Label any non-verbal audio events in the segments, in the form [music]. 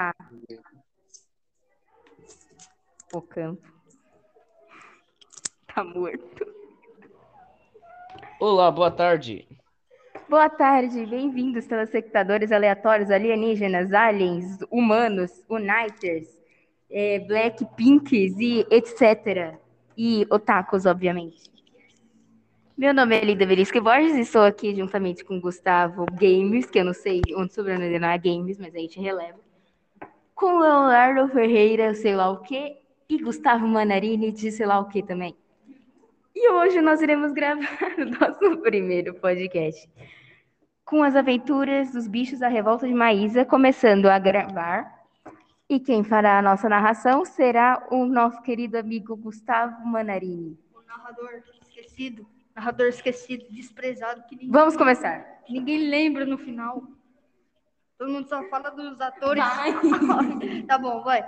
Ah. O campo. Tá morto. Olá, boa tarde. Boa tarde, bem-vindos, telespectadores aleatórios, alienígenas, aliens, humanos, uniters, é, blackpinks e etc. E otakus, obviamente. Meu nome é Lida Verisca Borges e estou aqui juntamente com Gustavo Games, que eu não sei onde o sobrenome não é Games, mas a gente releva. Com Leonardo Ferreira, sei lá o quê, e Gustavo Manarini, de sei lá o quê também. E hoje nós iremos gravar [laughs] o nosso primeiro podcast com as aventuras dos bichos da revolta de Maísa, começando a gravar. E quem fará a nossa narração será o nosso querido amigo Gustavo Manarini. O narrador esquecido, narrador esquecido, desprezado, que ninguém, Vamos começar. ninguém lembra no final. Todo mundo só fala dos atores. [laughs] tá bom, vai.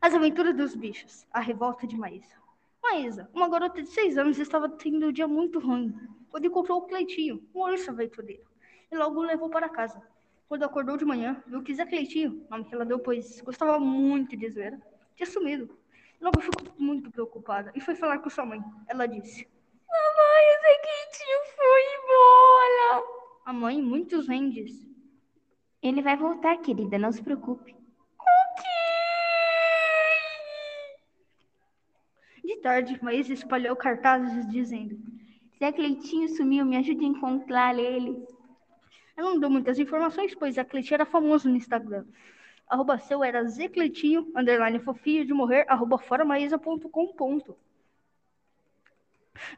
As aventuras dos bichos, a revolta de Maísa. Maísa, uma garota de seis anos, estava tendo um dia muito ruim quando encontrou o Cleitinho, um urso aventureiro, e logo o levou para casa. Quando acordou de manhã, viu que Zé Cleitinho, nome que ela deu, pois gostava muito de zoeira, tinha sumido. Logo ficou muito preocupada e foi falar com sua mãe. Ela disse: Mamãe, o Zé Quentinho foi embora. A mãe, muitos vendes. Ele vai voltar, querida, não se preocupe. De tarde, Maísa espalhou cartazes dizendo: Zé Cleitinho sumiu, me ajude a encontrar ele. Ela não deu muitas informações, pois a Cleitinho era famoso no Instagram. Arroba seu era zcleitinho, underline fofinho de morrer, arroba foramaísa.com. ponto.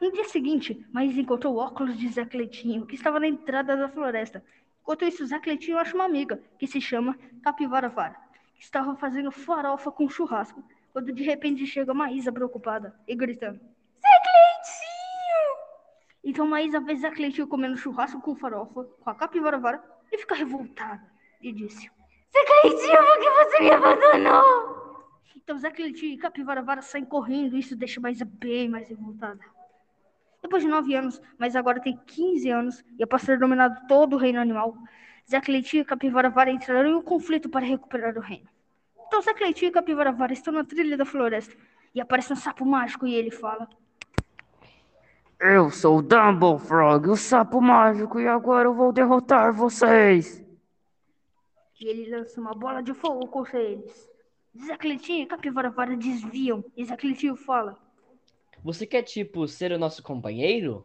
No dia seguinte, Maísa encontrou o óculos de Zé Cleitinho, que estava na entrada da floresta. Enquanto isso, Zé Cleitinho acha uma amiga, que se chama Capivara Vara, que estava fazendo farofa com churrasco, quando de repente chega Maísa preocupada e gritando. Zé Cleitinho! Então Maísa vê Zé Cleitinho comendo churrasco com farofa, com a capivara vara, e fica revoltada. E disse: Zé Cleitinho, por que você me abandonou? Então Zé Cleitinho e capivara vara saem correndo, e isso deixa Maísa bem mais revoltada. Depois de nove anos, mas agora tem 15 anos, e após ter dominado todo o reino animal, Zé Cleitinho e capivara vara entraram em um conflito para recuperar o reino. Então Zé Cleitinho e capivara vara estão na trilha da floresta, e aparece um sapo mágico e ele fala: Eu sou o Dumble Frog, o sapo mágico, e agora eu vou derrotar vocês. E ele lança uma bola de fogo contra eles. Zé Cleitinho e Capivara Vara desviam. E Zé Cleitinho fala: Você quer, tipo, ser o nosso companheiro?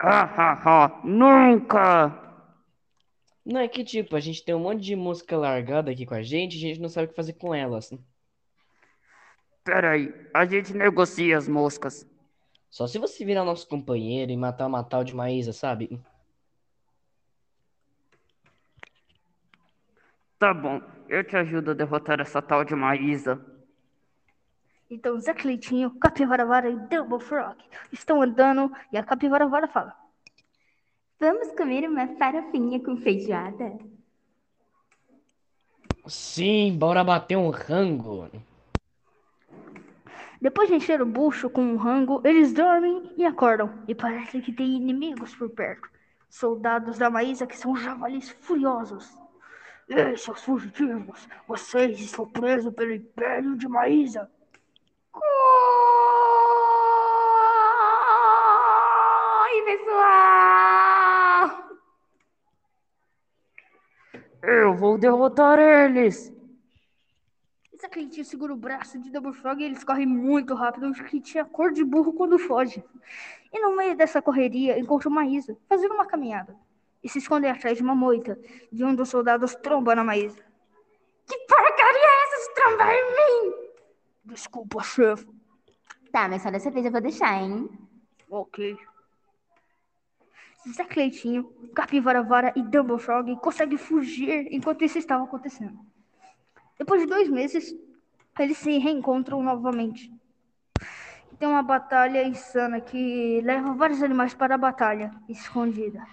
Ah, ah, ah, nunca! Não, é que, tipo, a gente tem um monte de música largada aqui com a gente, a gente não sabe o que fazer com elas. Peraí, a gente negocia as moscas. Só se você virar nosso companheiro e matar uma tal de Maísa, sabe? Tá bom, eu te ajudo a derrotar essa tal de Maísa. Então Zé Cleitinho, Capivara Vara e Double Frog estão andando. E a Capivara Vara fala: Vamos comer uma farofinha com feijoada? Sim, bora bater um rango. Depois de encher o bucho com um rango, eles dormem e acordam. E parece que tem inimigos por perto. Soldados da Maísa que são javalis furiosos. Ei, seus fugitivos! Vocês estão presos pelo Império de Maísa! Oi, pessoal! Eu vou derrotar eles. Esse Cleitinho segura o braço de Double Frog e eles correm muito rápido, que tinha cor de burro quando foge. E no meio dessa correria, encontra uma Maísa, fazendo uma caminhada. E se esconde atrás de uma moita, de um dos soldados tromba na Maísa. Que porcaria é essa de trombar em mim? Desculpa, chefe. Tá, mas só dessa vez eu vou deixar, hein? Ok. Zé Cleitinho, Capivara Vara e Frog conseguem fugir enquanto isso estava acontecendo. Depois de dois meses, eles se reencontram novamente. Tem uma batalha insana que leva vários animais para a batalha escondida.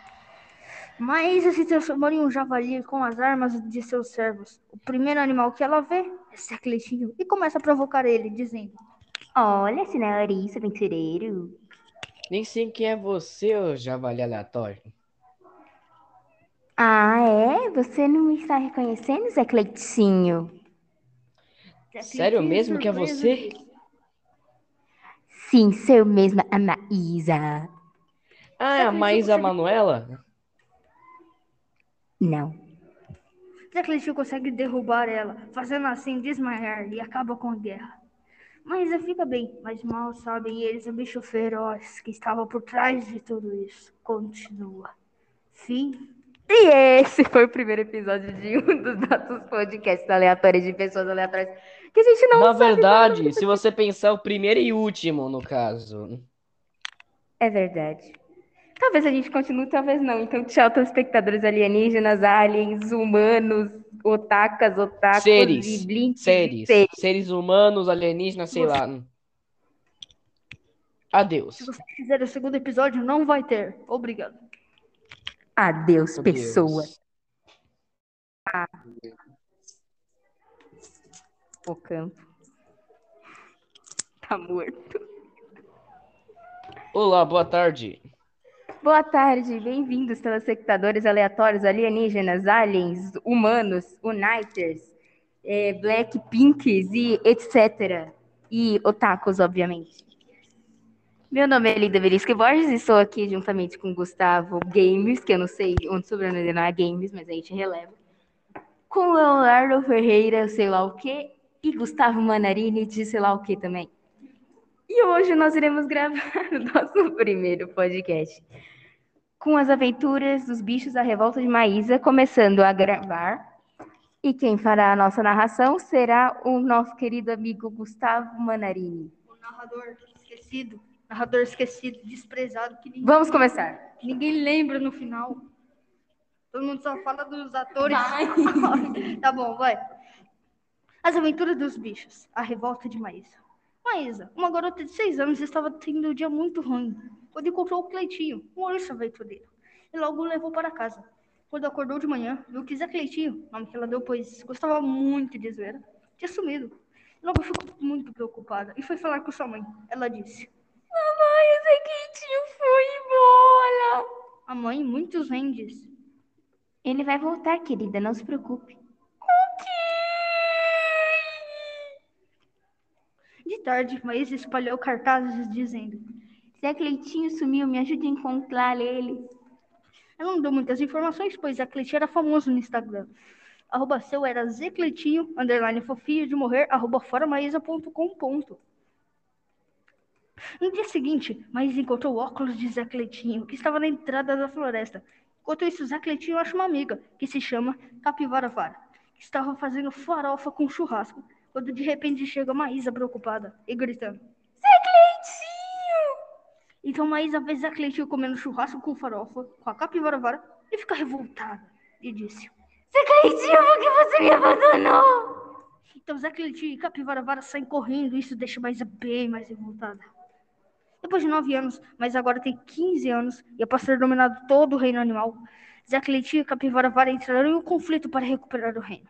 Maísa se transformou em um javali com as armas de seus servos. O primeiro animal que ela vê é Zé Cleitinho e começa a provocar ele, dizendo: Olha, senhorista aventureiro. Nem sei quem é você, ô javali aleatório. você não me está reconhecendo, Zé Cleitinho? Zé Sério Cleitinho, mesmo que é você? Sim, sou eu mesma, a Maísa. Ah, é a Maísa Manuela? Não. Cleitinho consegue derrubar ela, fazendo assim desmaiar e acaba com a guerra. Mas ela fica bem, mas mal sabem eles o bicho feroz que estava por trás de tudo isso. Continua. Fim. E esse foi o primeiro episódio de um dos nossos podcasts aleatórios de pessoas aleatórias que a gente não Na sabe verdade, se você pensar o primeiro e último, no caso. É verdade. Talvez a gente continue, talvez não. Então, tchau, telespectadores alienígenas, aliens, humanos, otakas, otakus Seres. blinks. Seres. seres. Seres humanos, alienígenas, sei lá. Adeus. Se você quiser o segundo episódio, não vai ter. Obrigado. Adeus, Deus. pessoas. O campo. Tá morto. Olá, boa tarde. Boa tarde, bem-vindos, telespectadores aleatórios, alienígenas, aliens, humanos, uniters, é, blackpinks e etc. E otakus, obviamente. Meu nome é Linda Verisca Borges e estou aqui juntamente com Gustavo Games, que eu não sei onde o sobrenome não é Games, mas a gente releva. Com Leonardo Ferreira, sei lá o quê, e Gustavo Manarini, de sei lá o quê também. E hoje nós iremos gravar [laughs] o nosso primeiro podcast com as aventuras dos bichos da revolta de Maísa, começando a gravar. E quem fará a nossa narração será o nosso querido amigo Gustavo Manarini. O narrador esquecido. Narrador esquecido, desprezado, que ninguém, Vamos começar. ninguém lembra no final. Todo mundo só fala dos atores. [laughs] tá bom, vai. As aventuras dos bichos. A revolta de Maísa. Maísa, uma garota de seis anos, estava tendo um dia muito ruim. Quando encontrou o Cleitinho, um urso aventureiro. E logo o levou para casa. Quando acordou de manhã, viu que Zé Cleitinho, nome que ela deu, pois gostava muito de zoeira, tinha sumido. Logo ficou muito preocupada e foi falar com sua mãe. Ela disse: Mamãe, o Zé Quentinho foi embora. A mãe, muitos rendes. Ele vai voltar, querida, não se preocupe. De tarde, Maísa espalhou cartazes dizendo: Zé Cleitinho sumiu, me ajude a encontrar ele. Ela não deu muitas informações, pois a Cleitinho era famoso no Instagram. Arroba seu era zcleitinho, underline fofinho de morrer, arroba foramaísa.com. No dia seguinte, Maísa encontrou o óculos de Zé Cleitinho, que estava na entrada da floresta. Enquanto isso, Zé Cleitinho acha uma amiga, que se chama Capivara Vara, que estava fazendo farofa com churrasco, quando de repente chega Maísa preocupada e gritando. Então Maísa vê Zé Cleitinho comendo churrasco com farofa, com a capivara vara, e fica revoltada. E disse: Zé Cleitinho, por que você me abandonou? Então Zé Cleitinho e capivara vara saem correndo, e isso deixa Maísa bem mais revoltada. Depois de nove anos, mas agora tem 15 anos, e após ter dominado todo o reino animal, Zé Cleitinho e capivara vara entraram em um conflito para recuperar o reino.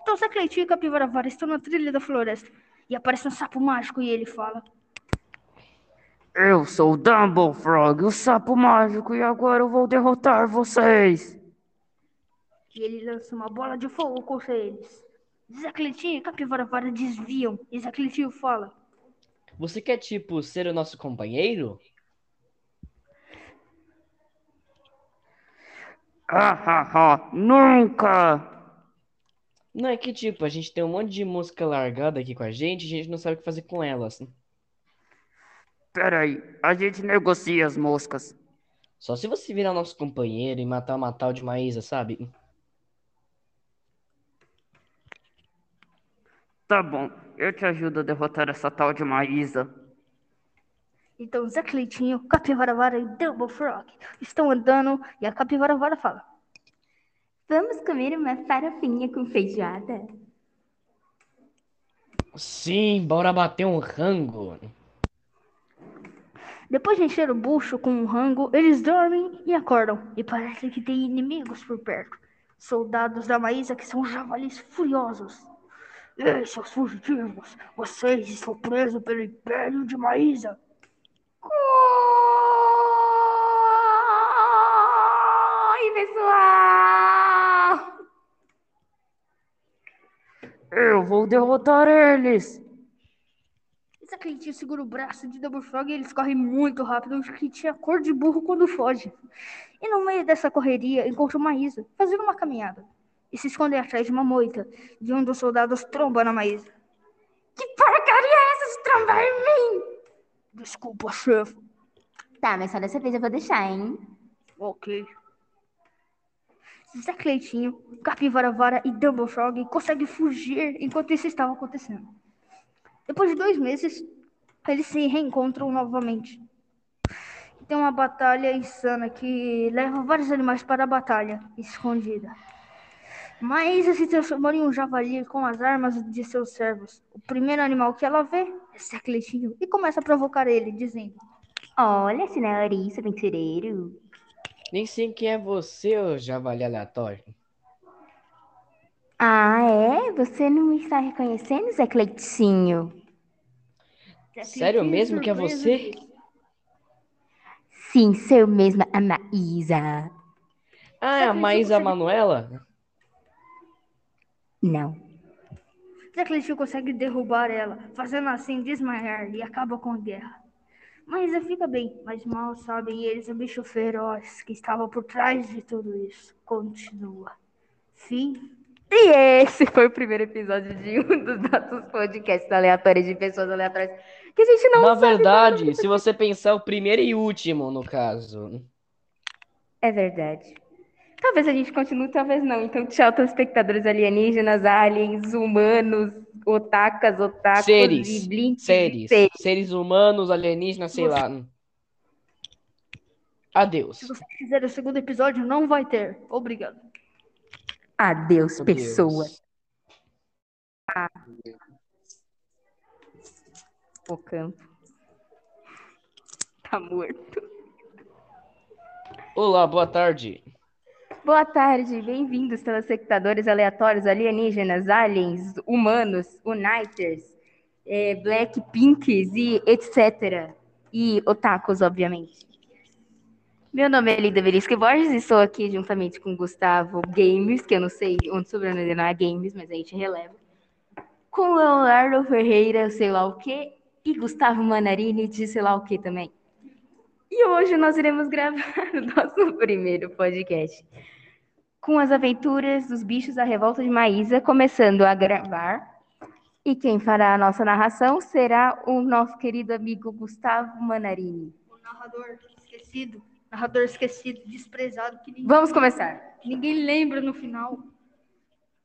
Então Zé Cleitinho e capivara vara estão na trilha da floresta, e aparece um sapo mágico e ele fala: Eu sou o Dumble Frog, o sapo mágico, e agora eu vou derrotar vocês. E ele lança uma bola de fogo contra eles. Zé Cleitinho e Capivara Vara desviam. E Zé Cleitinho fala: Você quer, tipo, ser o nosso companheiro? Ah, ah, ah, nunca! Não, é que, tipo, a gente tem um monte de música largada aqui com a gente, a gente não sabe o que fazer com elas. Peraí, a gente negocia as moscas. Só se você virar nosso companheiro e matar uma tal de Maísa, sabe? Tá bom, eu te ajudo a derrotar essa tal de Maísa. Então Zé Cleitinho, Capivara Vara e Double Frog estão andando. E a Capivara Vara fala: Vamos comer uma farofinha com feijoada? Sim, bora bater um rango. Depois de encher o bucho com um rango, eles dormem e acordam, e parece que tem inimigos por perto. Soldados da Maísa que são javalis furiosos. Ei, seus fugitivos, vocês estão presos pelo Império de Maísa. Oi, pessoal! Eu vou derrotar eles! Zé Cleitinho segura o braço de Double Frog e eles correm muito rápido. O tinha cor de burro quando foge. E no meio dessa correria, encontra uma Maísa fazendo uma caminhada. E se esconde atrás de uma moita. De um dos soldados tromba na Maísa. Que porcaria é essa de trombar em mim? Desculpa, chefe. Tá, mas só dessa vez eu vou deixar, hein? Ok. Zé Cleitinho, Capivara Vara e Double Frog conseguem fugir enquanto isso estava acontecendo. Depois de dois meses, eles se reencontram novamente. Tem uma batalha insana que leva vários animais para a batalha escondida. Mas se transformou em um javali com as armas de seus servos. O primeiro animal que ela vê é Secletinho e começa a provocar ele, dizendo: Olha, senhorista aventureiro. Nem sei quem é você, ô javali aleatório. Ah, é? Você não me está reconhecendo, Zé Cleitinho? Sério mesmo que é você? Sim, sou mesmo a Maísa. Ah, é a Maísa Manuela? Não. Zé Cleitinho consegue derrubar ela, fazendo assim desmaiar e acaba com a guerra. Mas fica bem, mas mal sabem eles o bicho feroz que estava por trás de tudo isso. Continua. Fim. E esse foi o primeiro episódio de um dos nossos podcasts aleatórios de pessoas aleatórias que a gente não Na sabe verdade, nada. se você pensar o primeiro e último, no caso. É verdade. Talvez a gente continue, talvez não. Então, tchau, telespectadores alienígenas, aliens, humanos, otakas, otakus Seres. e blinks. Seres. seres. Seres humanos, alienígenas, sei lá. Adeus. Se você quiser o segundo episódio, não vai ter. Obrigado. Adeus, Meu pessoa. Deus. O campo. Tá morto. Olá, boa tarde. Boa tarde, bem-vindos, telespectadores aleatórios, alienígenas, aliens, humanos, uniters, é, blackpinks e etc. E otakus, obviamente. Meu nome é Lida Verisca Borges e estou aqui juntamente com Gustavo Games, que eu não sei onde o sobrenome dele não é Games, mas a gente releva. Com Leonardo Ferreira, sei lá o quê, e Gustavo Manarini de sei lá o quê também. E hoje nós iremos gravar [laughs] o nosso primeiro podcast com as aventuras dos bichos da revolta de Maísa, começando a gravar. E quem fará a nossa narração será o nosso querido amigo Gustavo Manarini. O narrador esquecido. Narrador esquecido, desprezado, que ninguém, Vamos começar. ninguém lembra no final.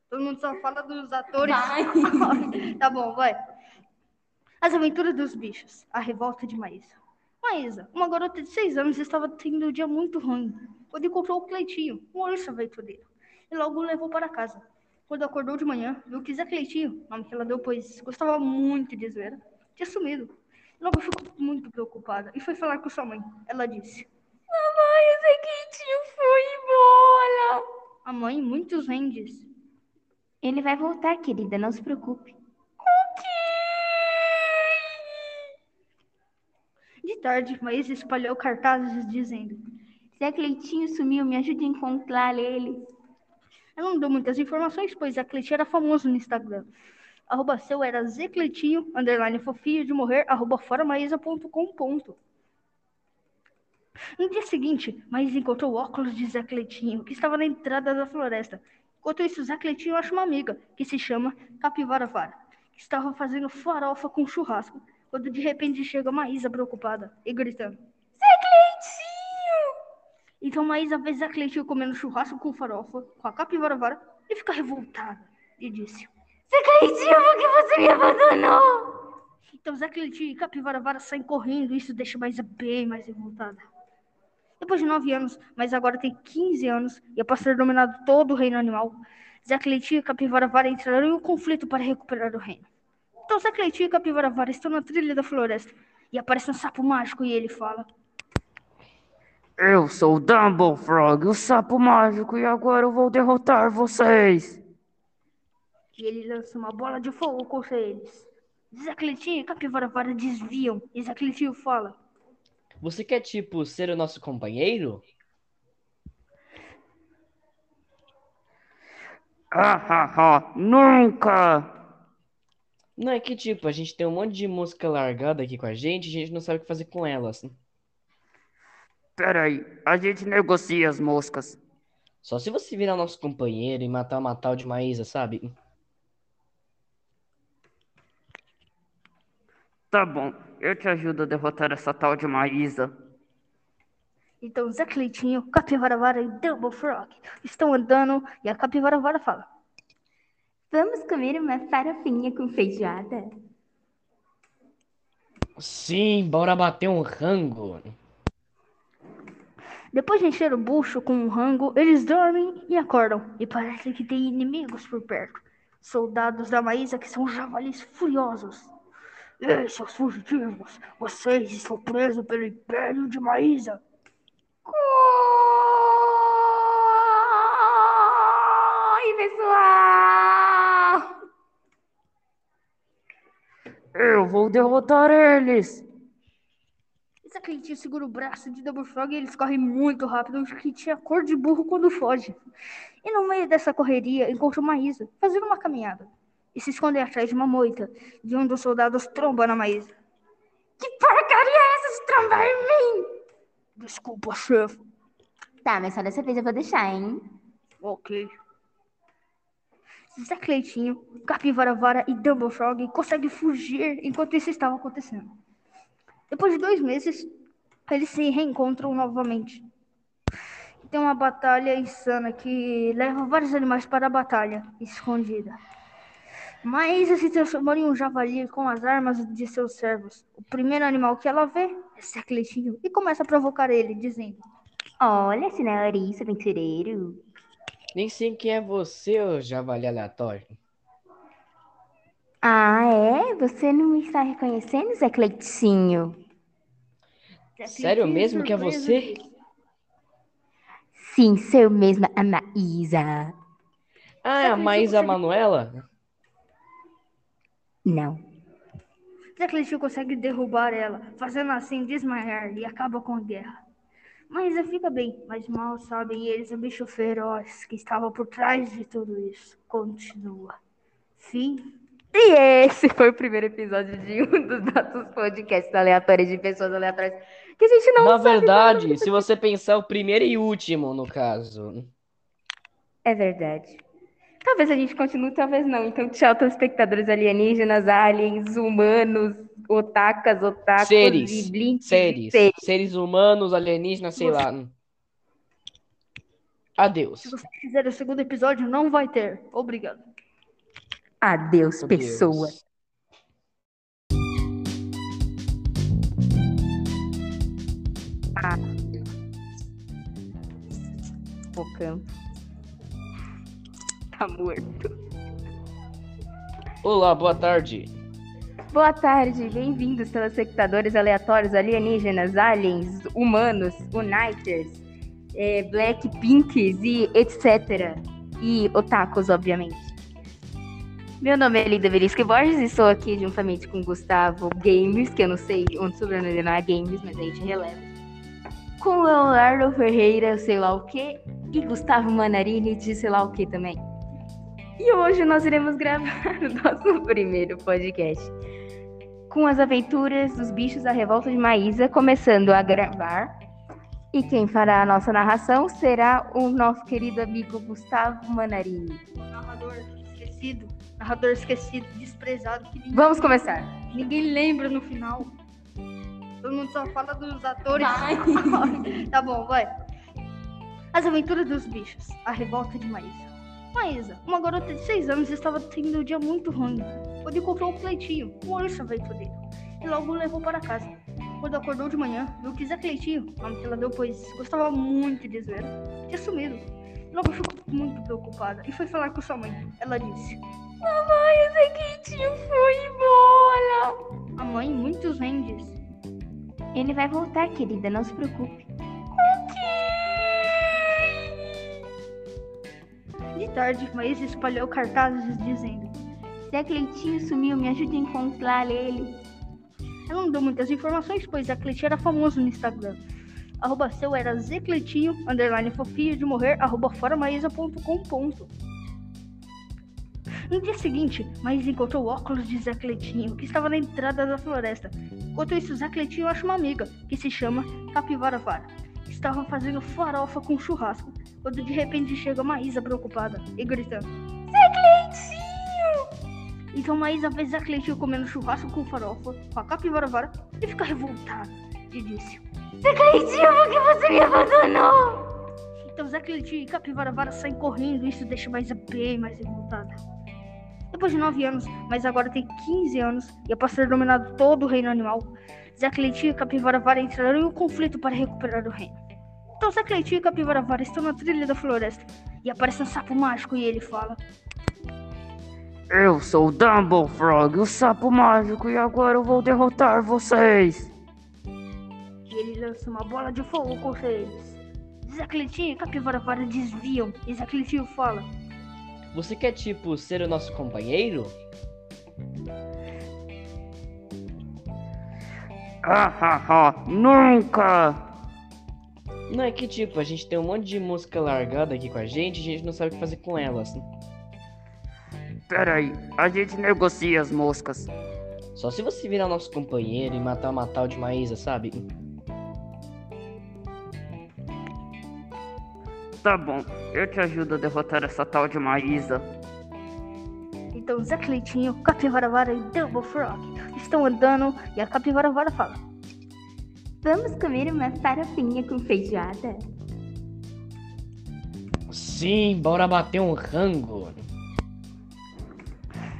Todo mundo só fala dos atores. [laughs] Tá bom, vai. As aventuras dos bichos. A revolta de Maísa. Maísa, uma garota de seis anos, estava tendo um dia muito ruim quando encontrou o Cleitinho, um urso aventureiro, e logo o levou para casa. Quando acordou de manhã, viu que Zé Cleitinho, nome que ela deu, pois gostava muito de zoeira, tinha sumido. Logo ficou muito preocupada e foi falar com sua mãe. Ela disse: Mamãe, o Zé Quentinho foi embora. A mãe, muitos rendes. Ele vai voltar, querida, não se preocupe. De tarde, Maísa espalhou cartazes dizendo: Zé Cleitinho sumiu, me ajude a encontrar ele. Ela não deu muitas informações, pois a Cleitinho era famoso no Instagram. Arroba seu era Zecleitinho, underline fofinho de morrer, arroba foramaísa.com ponto. No dia seguinte, Maísa encontrou o óculos de Zé Cleitinho, que estava na entrada da floresta. Enquanto isso, Zé Cleitinho acha uma amiga, que se chama Capivara Vara, que estava fazendo farofa com churrasco, quando de repente chega Maísa preocupada e gritando. Zé Cleitinho! Então Maísa vê Zé Cleitinho comendo churrasco com farofa, com a Capivara Vara, e fica revoltada, e disse... Zé Cleitinho, por que você me abandonou? Então Zé Cleitinho e Capivara Vara saem correndo e isso deixa Maísa bem mais revoltada. Depois de nove anos, mas agora tem 15 anos e após ter dominado todo o reino animal, Zé Cleitinho e Capivara Vara entraram em um conflito para recuperar o reino. Então Zé Cleitinho e Capivara Vara estão na trilha da floresta e aparece um sapo mágico e ele fala: Eu sou o Dumble Frog, o sapo mágico, e agora eu vou derrotar vocês. e ele lança uma bola de fogo contra eles. Zé Cleitinho e Capivara Vara desviam e Zé Cleitinho fala: Você quer, tipo, ser o nosso companheiro? Ah, ah, ah, nunca! Não é que tipo, a gente tem um monte de música largada aqui com a gente, a gente não sabe o que fazer com elas. Pera aí, a gente negocia as moscas. Só se você virar nosso companheiro e matar uma tal de Maísa, sabe? Tá bom, eu te ajudo a derrotar essa tal de Maísa. Então Zé Cleitinho, Capivaravara e Double Frog estão andando e a Capivaravara fala: Vamos comer uma farofinha com feijoada? Sim, bora bater um rango. Depois de encher o bucho com um rango, eles dormem e acordam. E parece que tem inimigos por perto. Soldados da Maísa que são javalis furiosos. Ei, seus fugitivos! Vocês estão presos pelo Império de Maísa! Pessoal! Eu vou derrotar eles. Essa Cleitinho segura o braço de Double Frog e eles correm muito rápido, que tinha cor de burro quando foge. E no meio dessa correria, encontra uma Maísa, fazendo uma caminhada. E se esconde atrás de uma moita, de um dos soldados tromba na Maísa. Que porcaria é essa de trombar em mim? Desculpa, chefe. Tá, mas só dessa vez eu vou deixar, hein? Ok. Zé Cleitinho, Capivaravara e Double Frog conseguem fugir enquanto isso estava acontecendo. Depois de dois meses, eles se reencontram novamente. Tem uma batalha insana que leva vários animais para a batalha escondida. Maísa se transformou em um javali com as armas de seus servos. O primeiro animal que ela vê é Zé Cleitinho e começa a provocar ele, dizendo: Olha, senhorita aventureiro. Nem sei quem é você, ô javali aleatório. Ah, é? Você não me está reconhecendo, Zé Cleitinho? Sério mesmo que é você? Sim, sou mesma a Maísa. Ah, é a Maísa que- Manuela? Não. Zé Cleitinho consegue derrubar ela, fazendo assim desmaiar e acaba com a guerra. Mas ela fica bem, mas mal sabem eles o bicho feroz que estava por trás de tudo isso. Continua. Fim. E esse foi o primeiro episódio de um dos nossos podcasts aleatórios de pessoas aleatórias que a gente não Na sabe verdade, se você pensar o primeiro e último, no caso. É verdade. Talvez a gente continue, talvez não. Então, tchau, telespectadores alienígenas, aliens, humanos, otakas, otakus Seres. e blinks. Seres. seres. Seres humanos, alienígenas, sei lá. Adeus. Se você quiser o segundo episódio, não vai ter. Obrigado. Adeus, Meu pessoas. Deus. O campo. Tá morto. Olá, boa tarde. Boa tarde, bem-vindos, telespectadores aleatórios, alienígenas, aliens, humanos, uniters, é, blackpinks e etc. E otakus, obviamente. Meu nome é Linda Verisca Borges e estou aqui juntamente com Gustavo Games, que eu não sei onde o sobrenome não é Games, mas a gente releva. Com Leonardo Ferreira, sei lá o que, e Gustavo Manarini, de sei lá o que também. E hoje nós iremos gravar [laughs] o nosso primeiro podcast com as aventuras dos bichos da revolta de Maísa, começando a gravar. E quem fará a nossa narração será o nosso querido amigo Gustavo Manarini. Narrador esquecido. Narrador esquecido, desprezado. Que ninguém, Vamos começar. ninguém lembra no final. Todo mundo só fala dos atores. [laughs] tá bom, vai. As aventuras dos bichos. A revolta de Maísa. Maísa, uma garota de 6 anos, estava tendo um dia muito ruim. Quando encontrou o Cleitinho, um urso aventureiro. E logo o levou para casa. Quando acordou de manhã, viu que Zé Cleitinho, nome que ela deu pois gostava muito de zoeira, tinha sumido. Logo ficou muito preocupada e foi falar com sua mãe. Ela disse: Mamãe, o Zé Quentinho foi embora. A mãe, muitos rendes. Ele vai voltar, querida, não se preocupe. De tarde, Maísa espalhou cartazes dizendo: Zé Cleitinho sumiu, me ajude a encontrar ele. Ela não deu muitas informações, pois a Cleitinho era famoso no Instagram. Arroba seu era zcleitinho, underline fofinho de morrer, arroba foramaísa.com. No dia seguinte, Maísa encontrou o óculos de Zé Cleitinho, que estava na entrada da floresta. Enquanto isso, Zé Cleitinho acha uma amiga, que se chama Capivara Vara. Estava fazendo farofa com churrasco, quando de repente chega Maísa preocupada e gritando: Zé Cleitinho! Então Maísa vê Zé Cleitinho comendo churrasco com farofa, com a Capivara Vara, e fica revoltada. E disse: Zé Cleitinho, por que você me abandonou? Então Zé Cleitinho e Capivara Vara saem correndo e isso deixa Maísa bem mais revoltada. Depois de 9 anos, mas agora tem 15 anos, e após ter dominado todo o reino animal, Zé Cleitinho e Capivara Vara entraram em um conflito para recuperar o reino. Então Zé Cleitinho e Capivara Vara estão na trilha da floresta, e aparece um sapo mágico e ele fala... Eu sou o Dumble Frog, o sapo mágico, e agora eu vou derrotar vocês. E ele lança uma bola de fogo contra eles. Zé Cleitinho e Capivara Vara desviam, e Zé Cleitinho fala... Você quer, tipo, ser o nosso companheiro? Ah, ah, ah, nunca! Não é que, tipo, a gente tem um monte de música largada aqui com a gente e a gente não sabe o que fazer com elas. Peraí, a gente negocia as moscas. Só se você virar nosso companheiro e matar uma tal de Maísa, sabe? Tá bom, eu te ajudo a derrotar essa tal de Maísa. Então Zé Cleitinho, Capivara Vara e Double Frog estão andando e a Capivara Vara fala... Vamos comer uma farofinha com feijoada? Sim, bora bater um rango.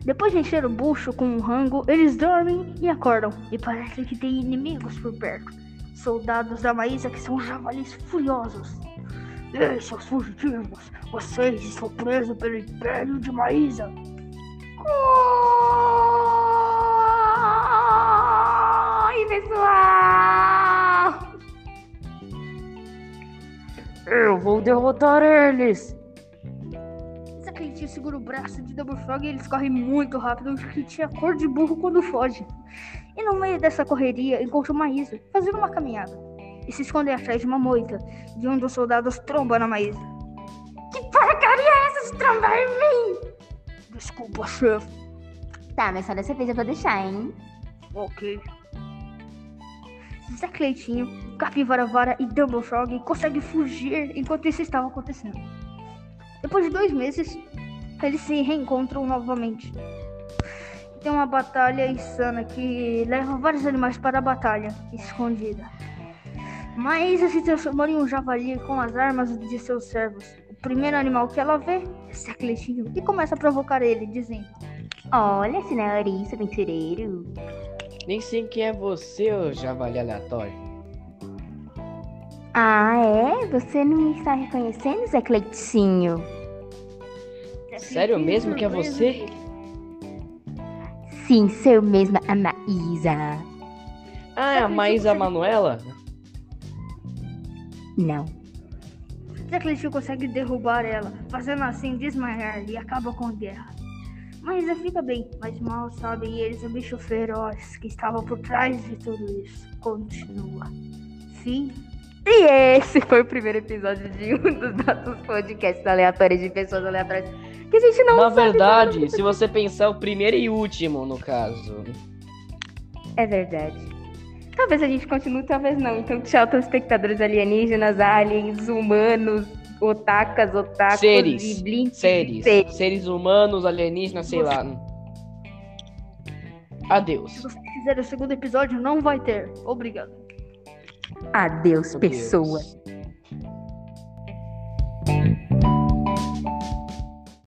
Depois de encher o bucho com um rango, eles dormem e acordam. E parece que tem inimigos por perto. Soldados da Maísa que são javalis furiosos. Ei, seus fugitivos! Vocês estão presos pelo Império de Maísa! Oi, pessoal! Eu vou derrotar eles. Essa Cleitinho segura o braço de Double Frog e eles correm muito rápido, que tinha cor de burro quando foge. E no meio dessa correria, encontra o Maísa, fazendo uma caminhada. E se esconde atrás de uma moita, de um dos soldados tromba na Maísa. Que porcaria é essa de trombar em mim? Desculpa, chefe. Tá, mas só dessa vez eu vou deixar, hein? Ok. Zé Cleitinho, Capivara Vara e Frog conseguem fugir enquanto isso estava acontecendo. Depois de dois meses, eles se reencontram novamente. Tem uma batalha insana que leva vários animais para a batalha, escondida. Mas se transformou em um javali com as armas de seus servos. O primeiro animal que ela vê é Zé Cleitinho e começa a provocar ele, dizendo: Olha, senhorista aventureiro. Nem sei quem é você, ô javali aleatório. Ah, é? Você não me está reconhecendo, Zé Cleitinho? Zé Sério mesmo que é você? dele. Sim, sou eu mesma, a Maísa. Ah, é a Maísa Manuela? Não. Zé Cleitinho consegue derrubar ela, fazendo assim desmaiar e acaba com a guerra. Mas fica bem, mas mal sabem eles o bicho feroz que estava por trás de tudo isso. Continua. Fim. E esse foi o primeiro episódio de um dos nossos podcasts aleatórios de pessoas aleatórias que a gente não Na sabe verdade, se você pensar o primeiro e último, no caso. É verdade. Talvez a gente continue, talvez não. Então, tchau, telespectadores alienígenas, aliens, humanos, otakas, otakus Seres. e. Seres. Seres. Seres humanos, alienígenas, sei lá. Adeus. Se você quiser o segundo episódio, não vai ter. Obrigado. Adeus, Meu pessoa.